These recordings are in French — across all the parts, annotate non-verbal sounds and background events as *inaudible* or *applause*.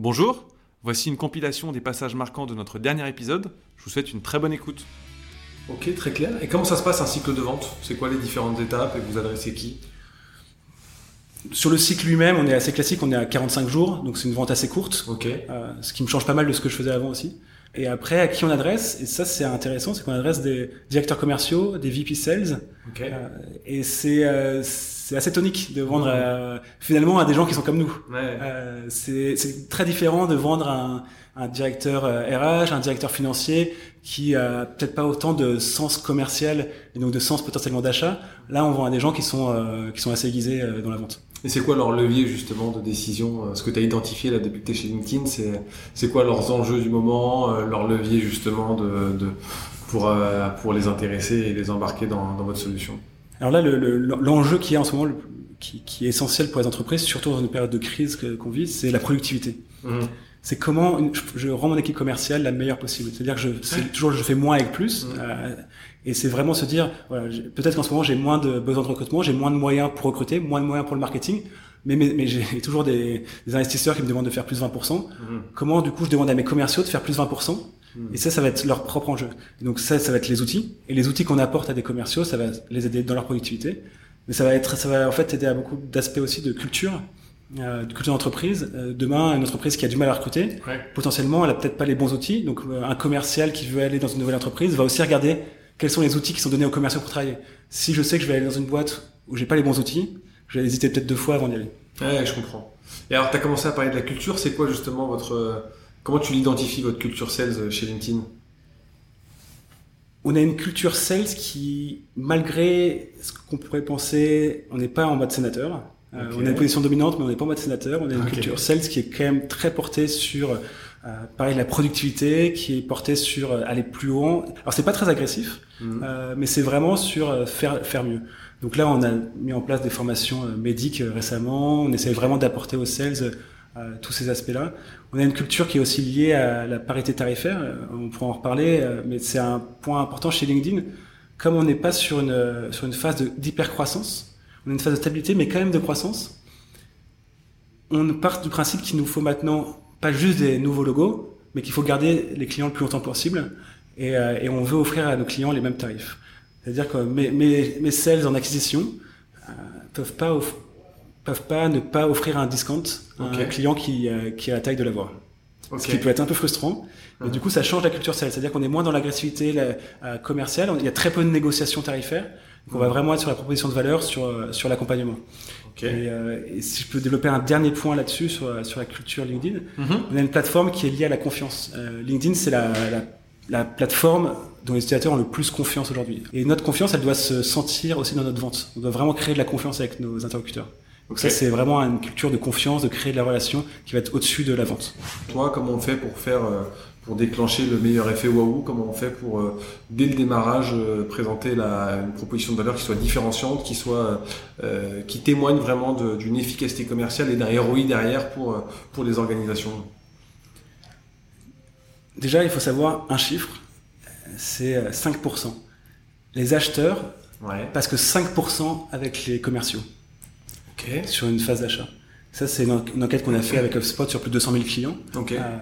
Bonjour, voici une compilation des passages marquants de notre dernier épisode. Je vous souhaite une très bonne écoute. Ok, très clair. Et comment ça se passe un cycle de vente? C'est quoi les différentes étapes et vous adressez qui? Sur le cycle lui-même, on est assez classique, on est à 45 jours, donc c'est une vente assez courte. Ok. Euh, ce qui me change pas mal de ce que je faisais avant aussi. Et après, à qui on adresse Et ça, c'est intéressant, c'est qu'on adresse des directeurs commerciaux, des VP Sales. Ok. Euh, et c'est euh, c'est assez tonique de vendre à- finalement à des gens qui sont comme nous. Ouais. Euh, c'est c'est très différent de vendre à un, un directeur euh, RH, un directeur financier qui a peut-être pas autant de sens commercial et donc de sens potentiellement d'achat. Là, on vend à des gens qui sont euh, qui sont assez aiguisés euh, dans la vente. Et c'est quoi leur levier justement de décision euh, Ce que tu as identifié là depuis que tu es chez LinkedIn, c'est c'est quoi leurs enjeux du moment, euh, leur levier justement de, de pour euh, pour les intéresser et les embarquer dans, dans votre solution? Alors là, le- le- l'enjeu qui est en ce moment, le- qui, qui est essentiel pour les entreprises, surtout dans une période de crise qu'on vit, c'est la productivité. C'est comment une- je, rends mon équipe commerciale la meilleure possible. C'est-à-dire que je, c'est toujours je fais moins avec plus. Euh, et c'est vraiment se dire, voilà, peut-être qu'en ce moment j'ai moins de besoin de recrutement, j'ai moins de moyens pour recruter, moins de moyens pour le marketing, mais, mais, mais j'ai *laughs* toujours des, des investisseurs qui me demandent de faire plus 20%. Mhm. Comment du coup je demande à mes commerciaux de faire plus 20% Mhm. et ça, ça va être leur propre enjeu. Et donc ça, ça va être les outils. Et les outils qu'on apporte à des commerciaux, ça va les aider dans leur productivité. Mais ça va être, ça va en fait aider à beaucoup d'aspects aussi de culture, euh, de culture d'entreprise. Euh, demain, une entreprise qui a du mal à recruter, Ouais. potentiellement, elle a peut-être pas les bons outils. Donc euh, un commercial qui veut aller dans une nouvelle entreprise va aussi regarder quels sont les outils qui sont donnés aux commerciaux pour travailler. Si je sais que je vais aller dans une boîte où j'ai pas les bons outils, je vais hésiter peut-être deux fois avant d'y aller. Ouais, je comprends. Et alors, tu as commencé à parler de la culture. C'est quoi justement votre euh, comment tu l'identifies votre culture sales euh, chez LinkedIn? On a une culture sales qui, malgré ce qu'on pourrait penser, on n'est pas en mode sénateur. Euh, on a une position dominante, mais on n'est pas en mode sénateur. On a une culture sales qui est quand même très portée sur, euh, pareil, la productivité, qui est portée sur euh, aller plus haut. Alors c'est pas très agressif, Mhm. euh, mais c'est vraiment sur euh, faire faire mieux. Donc là, on a mis en place des formations médiques récemment. On essaie vraiment d'apporter aux sales euh, tous ces aspects-là. On a une culture qui est aussi liée à la parité tarifaire. On pourra en reparler, euh, mais c'est un point important chez LinkedIn. Comme on n'est pas sur une sur une phase de- d'hypercroissance, on a une phase de stabilité, mais quand même de croissance. On part du principe qu'il nous faut maintenant pas juste des nouveaux logos, mais qu'il faut garder les clients le plus longtemps possible. Et, euh, et on veut offrir à nos clients les mêmes tarifs. C'est-à-dire que mes, mes, mes sales en acquisition euh, peuvent pas off- peuvent pas ne pas offrir un discount à un client qui, euh, qui a la taille de la voix. Ce qui peut être un peu frustrant. Mais du coup, ça change la culture sales. C'est-à-dire qu'on est moins dans l'agressivité la- euh, commerciale. Il y a très peu de négociations tarifaires. Donc, on va vraiment être sur la proposition de valeur, sur, euh, sur l'accompagnement. Ok. Et, euh, et si je peux développer un dernier point là-dessus, sur, euh, sur la culture LinkedIn, Mhm. on a une plateforme qui est liée à la confiance. Euh, LinkedIn, c'est la, la, la plateforme dont les utilisateurs ont le plus confiance aujourd'hui. Et notre confiance, elle doit se sentir aussi dans notre vente. On doit vraiment créer de la confiance avec nos interlocuteurs. Donc ça, c'est vraiment une culture de confiance, de créer de la relation qui va être au-dessus de la vente. Toi, comment on fait pour faire, euh, pour déclencher le meilleur effet waouh? Comment on fait pour, euh, dès le démarrage, euh, présenter la, une proposition de valeur qui soit différenciante, qui soit, euh, qui témoigne vraiment d'une efficacité commerciale et d'un ROI derrière pour, pour les organisations? Déjà, il faut savoir un chiffre, c'est euh, 5%. Les acheteurs Ouais. passent que 5% avec les commerciaux Sur une phase d'achat. Ça, c'est une, en- une enquête qu'on a fait avec HubSpot sur plus de 200 000 clients. Euh,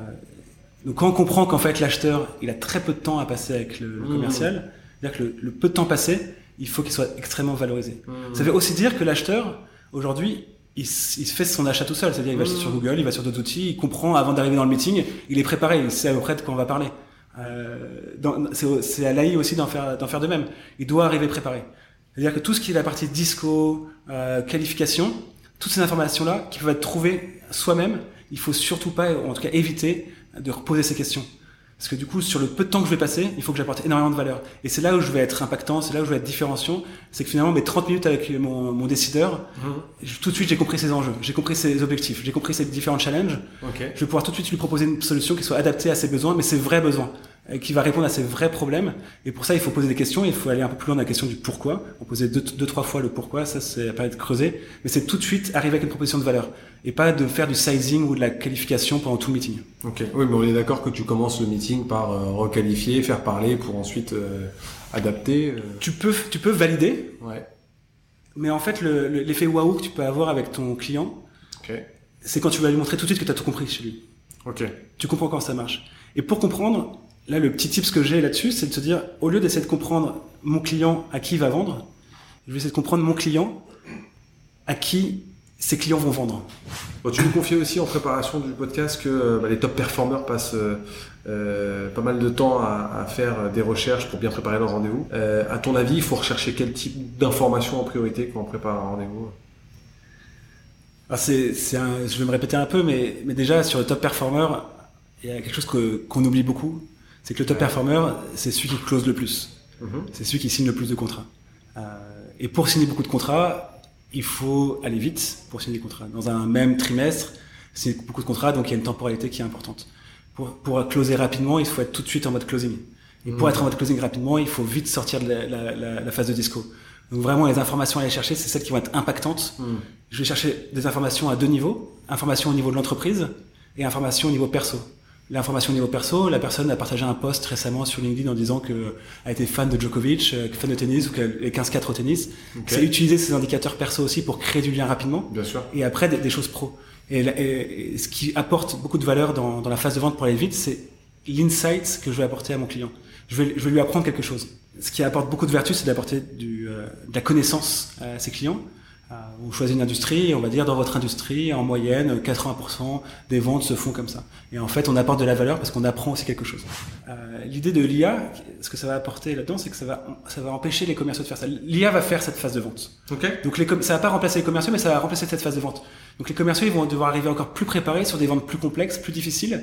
donc quand on comprend qu'en fait l'acheteur, il a très peu de temps à passer avec le, le Mmh. commercial, c'est-à-dire que le, le peu de temps passé, il faut qu'il soit extrêmement valorisé. Mhm. Ça veut aussi dire que l'acheteur, aujourd'hui, il, il se fait son achat tout seul. C'est-à-dire, il va Mmh. sur Google, il va sur d'autres outils, il comprend avant d'arriver dans le meeting, il est préparé, il sait à peu près de quoi on va parler. Euh, c'est à l'AI aussi d'en faire, d'en faire de même. Il doit arriver préparé. C'est-à-dire que tout ce qui est la partie disco, euh, qualification, toutes ces informations-là qui peuvent être trouvées soi-même, il faut surtout pas, ou en tout cas éviter, de reposer ces questions. Parce que du coup, sur le peu de temps que je vais passer, il faut que j'apporte énormément de valeur. Et c'est là où je vais être impactant, c'est là où je vais être différenciant. C'est que finalement, mes 30 minutes avec mon, mon décideur, Mhm. je- tout de suite, j'ai compris ses enjeux, j'ai compris ses objectifs, j'ai compris ses différents challenges. Ok. Je vais pouvoir tout de suite lui proposer une solution qui soit adaptée à ses besoins, mais ses vrais besoins, qui va répondre à ses vrais problèmes. Et pour ça, il faut poser des questions, il faut aller un peu plus loin dans la question du pourquoi. On posait deux, deux trois fois le pourquoi, ça c'est pas être creusé, mais c'est tout de suite arriver avec une proposition de valeur, et pas de faire du sizing ou de la qualification pendant tout le meeting. Ok. Oui, mais on est d'accord que tu commences le meeting par euh, requalifier, faire parler pour ensuite euh, adapter. euh. Tu peux, tu peux valider, Ouais. mais en fait, le- le- l'effet waouh que tu peux avoir avec ton client, Ok. c'est quand tu vas lui montrer tout de suite que tu as tout compris chez lui. Ok. Tu comprends quand ça marche. Et pour comprendre, là, le petit tips que j'ai là-dessus, c'est de se dire, au lieu d'essayer de comprendre mon client à qui il va vendre, je vais essayer de comprendre mon client à qui ses clients vont vendre. Bon, tu nous confiais aussi en préparation du podcast que euh, bah, les top performers passent euh, euh, pas mal de temps à, à, faire des recherches pour bien préparer leur rendez-vous. Euh, à ton avis, il faut rechercher quel type d'informations en priorité quand on prépare un rendez-vous? Ah, c'est, Je vais me répéter un peu, mais, mais déjà sur le top performer, il y a quelque chose que, qu'on oublie beaucoup, c'est que le top performer, c'est celui qui close le plus. Mm-hmm. C'est celui qui signe le plus de contrats. Euh, et pour signer beaucoup de contrats, il faut aller vite pour signer des contrats. Dans un même trimestre, c'est beaucoup de contrats, donc il y a une temporalité qui est importante. Pour, pour closer rapidement, il faut être tout de suite en mode closing. Et pour mmh. être en mode closing rapidement, il faut vite sortir de la, la, la, la, phase de disco. Donc vraiment, les informations à aller chercher, c'est celles qui vont être impactantes. Mmh. Je vais chercher des informations à deux niveaux. Informations au niveau de l'entreprise et informations au niveau perso. L'information au niveau perso, la personne a partagé un post récemment sur LinkedIn en disant qu'elle était fan de Djokovic, euh, fan de tennis ou qu'elle est 15-4 au tennis. Okay. C'est utiliser ces indicateurs perso aussi pour créer du lien rapidement. Bien sûr. Et après, des, des choses pro. Et, et, et, ce qui apporte beaucoup de valeur dans, dans la phase de vente pour aller vite, c'est l'insight que je vais apporter à mon client. Je vais, je vais lui apprendre quelque chose. Ce qui apporte beaucoup de vertu, c'est d'apporter euh, de la connaissance à ses clients. Euh, on choisit une industrie et on va dire dans votre industrie, en moyenne, 80% des ventes se font comme ça. Et en fait, on apporte de la valeur parce qu'on apprend aussi quelque chose. Euh, L'idée de l'IA, ce que ça va apporter là-dedans, c'est que ça va, ça va empêcher les commerciaux de faire ça. L'IA va faire cette phase de vente. Okay. Donc les, ça va pas remplacer les commerciaux, mais ça va remplacer cette phase de vente. Donc les commerciaux, ils vont devoir arriver encore plus préparés sur des ventes plus complexes, plus difficiles.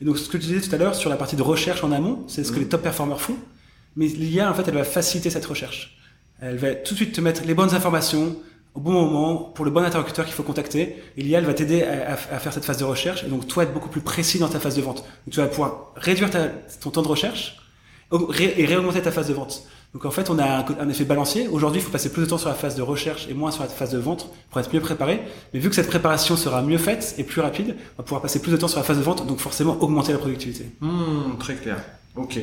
Et donc ce que tu disais tout à l'heure sur la partie de recherche en amont, c'est ce mmh. que les top performers font. Mais l'IA, en fait, elle va faciliter cette recherche. Elle va tout de suite te mettre les bonnes informations, au bon moment, pour le bon interlocuteur qu'il faut contacter. Et l'IA, va t'aider à, faire cette phase de recherche. Et donc, toi, être beaucoup plus précis dans ta phase de vente. Donc, tu vas pouvoir réduire ton temps de recherche et réaugmenter ta phase de vente. Donc, en fait, on a un, effet balancier. Aujourd'hui, il faut passer plus de temps sur la phase de recherche et moins sur la phase de vente pour être mieux préparé. Mais vu que cette préparation sera mieux faite et plus rapide, on va pouvoir passer plus de temps sur la phase de vente. Donc, forcément, augmenter la productivité. Mmh, très clair. Ok.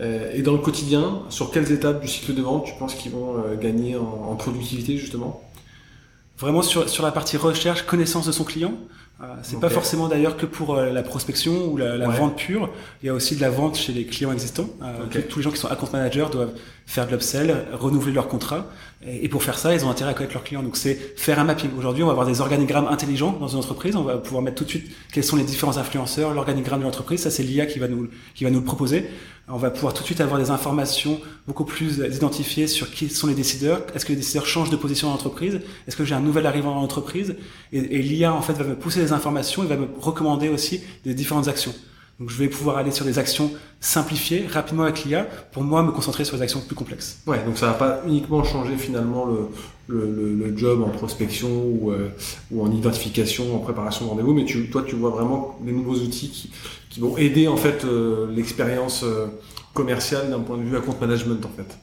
Euh, et dans le quotidien, sur quelles étapes du cycle de vente tu penses qu'ils vont euh, gagner en productivité, justement? Vraiment sur, sur la partie recherche, connaissance de son client. Euh, c'est okay. pas forcément d'ailleurs que pour euh, la prospection ou la, la ouais. vente pure. Il y a aussi de la vente chez les clients existants. Euh, okay. Tous les gens qui sont account managers doivent faire de l'upsell, renouveler leur contrat. Et, et, pour faire ça, ils ont intérêt à connaître leurs clients. Donc c'est faire un mapping. Aujourd'hui, on va avoir des organigrammes intelligents dans une entreprise. On va pouvoir mettre tout de suite quels sont les différents influenceurs, l'organigramme de l'entreprise. Ça, c'est l'IA qui va nous qui va nous le proposer. On va pouvoir tout de suite avoir des informations beaucoup plus identifiées sur qui sont les décideurs. Est-ce que les décideurs changent de position dans l'entreprise? Est-ce que j'ai un nouvel arrivant dans l'entreprise? Et, l'IA en fait va me pousser des informations et va me recommander aussi des différentes actions. Donc je vais pouvoir aller sur des actions simplifiées rapidement avec l'IA pour moi me concentrer sur les actions plus complexes. Ouais, donc ça va pas uniquement changer finalement le, job en prospection ou, euh, ou en identification, en préparation de rendez-vous, mais toi tu vois vraiment des nouveaux outils qui, qui vont aider en fait euh, l'expérience euh, commerciale d'un point de vue account management en fait.